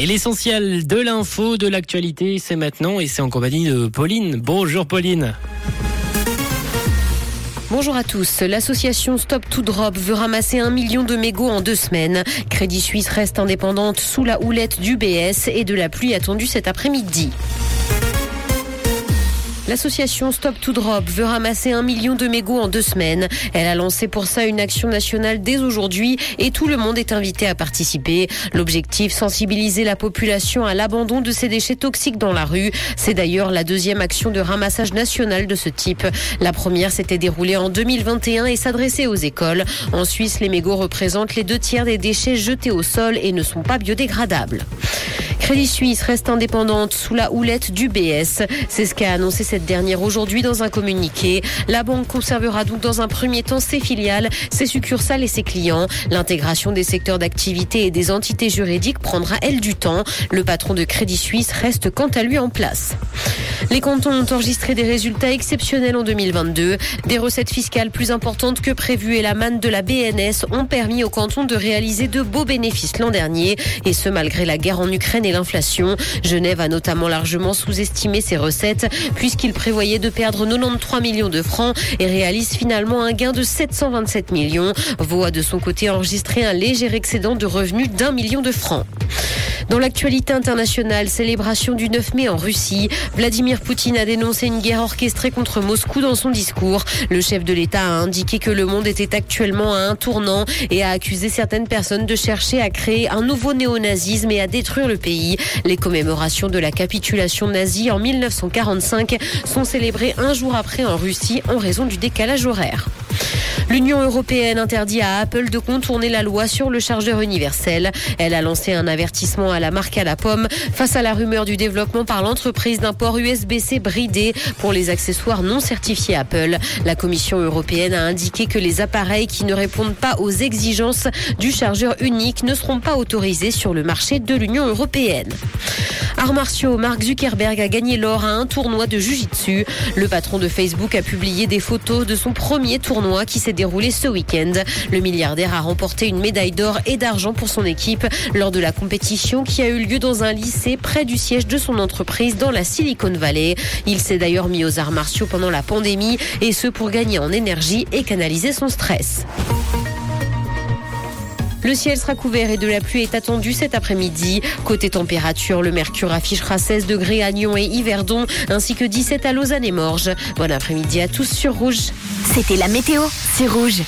Et l'essentiel de l'info, de l'actualité, c'est maintenant et c'est en compagnie de Pauline. Bonjour Pauline. Bonjour à tous. L'association Stop to Drop veut ramasser un million de mégots en deux semaines. Crédit Suisse reste indépendante sous la houlette du BS et de la pluie attendue cet après-midi. L'association Stop to Drop veut ramasser un million de mégots en deux semaines. Elle a lancé pour ça une action nationale dès aujourd'hui et tout le monde est invité à participer. L'objectif, sensibiliser la population à l'abandon de ces déchets toxiques dans la rue. C'est d'ailleurs la deuxième action de ramassage national de ce type. La première s'était déroulée en 2021 et s'adressait aux écoles. En Suisse, les mégots représentent les deux tiers des déchets jetés au sol et ne sont pas biodégradables. Crédit Suisse reste indépendante sous la houlette du BS. C'est ce qu'a annoncé cette dernière aujourd'hui dans un communiqué. La banque conservera donc dans un premier temps ses filiales, ses succursales et ses clients. L'intégration des secteurs d'activité et des entités juridiques prendra elle du temps. Le patron de Crédit Suisse reste quant à lui en place. Les cantons ont enregistré des résultats exceptionnels en 2022. Des recettes fiscales plus importantes que prévues et la manne de la BNS ont permis aux cantons de réaliser de beaux bénéfices l'an dernier. Et ce, malgré la guerre en Ukraine et Genève a notamment largement sous-estimé ses recettes puisqu'il prévoyait de perdre 93 millions de francs et réalise finalement un gain de 727 millions. Vaud a de son côté enregistré un léger excédent de revenus d'un million de francs. Dans l'actualité internationale, célébration du 9 mai en Russie, Vladimir Poutine a dénoncé une guerre orchestrée contre Moscou dans son discours. Le chef de l'État a indiqué que le monde était actuellement à un tournant et a accusé certaines personnes de chercher à créer un nouveau néonazisme et à détruire le pays. Les commémorations de la capitulation nazie en 1945 sont célébrées un jour après en Russie en raison du décalage horaire. L'Union européenne interdit à Apple de contourner la loi sur le chargeur universel. Elle a lancé un avertissement à la marque à la pomme face à la rumeur du développement par l'entreprise d'un port USB-C bridé pour les accessoires non certifiés Apple. La Commission européenne a indiqué que les appareils qui ne répondent pas aux exigences du chargeur unique ne seront pas autorisés sur le marché de l'Union européenne. Arts martiaux, Mark Zuckerberg a gagné l'or à un tournoi de Jiu-Jitsu. Le patron de Facebook a publié des photos de son premier tournoi qui s'est déroulé ce week-end. Le milliardaire a remporté une médaille d'or et d'argent pour son équipe lors de la compétition qui a eu lieu dans un lycée près du siège de son entreprise dans la Silicon Valley. Il s'est d'ailleurs mis aux arts martiaux pendant la pandémie et ce pour gagner en énergie et canaliser son stress. Le ciel sera couvert et de la pluie est attendue cet après-midi. Côté température, le mercure affichera 16 degrés à Nyon et Yverdon, ainsi que 17 à Lausanne et Morges. Bon après-midi à tous sur Rouge. C'était la météo, c'est Rouge.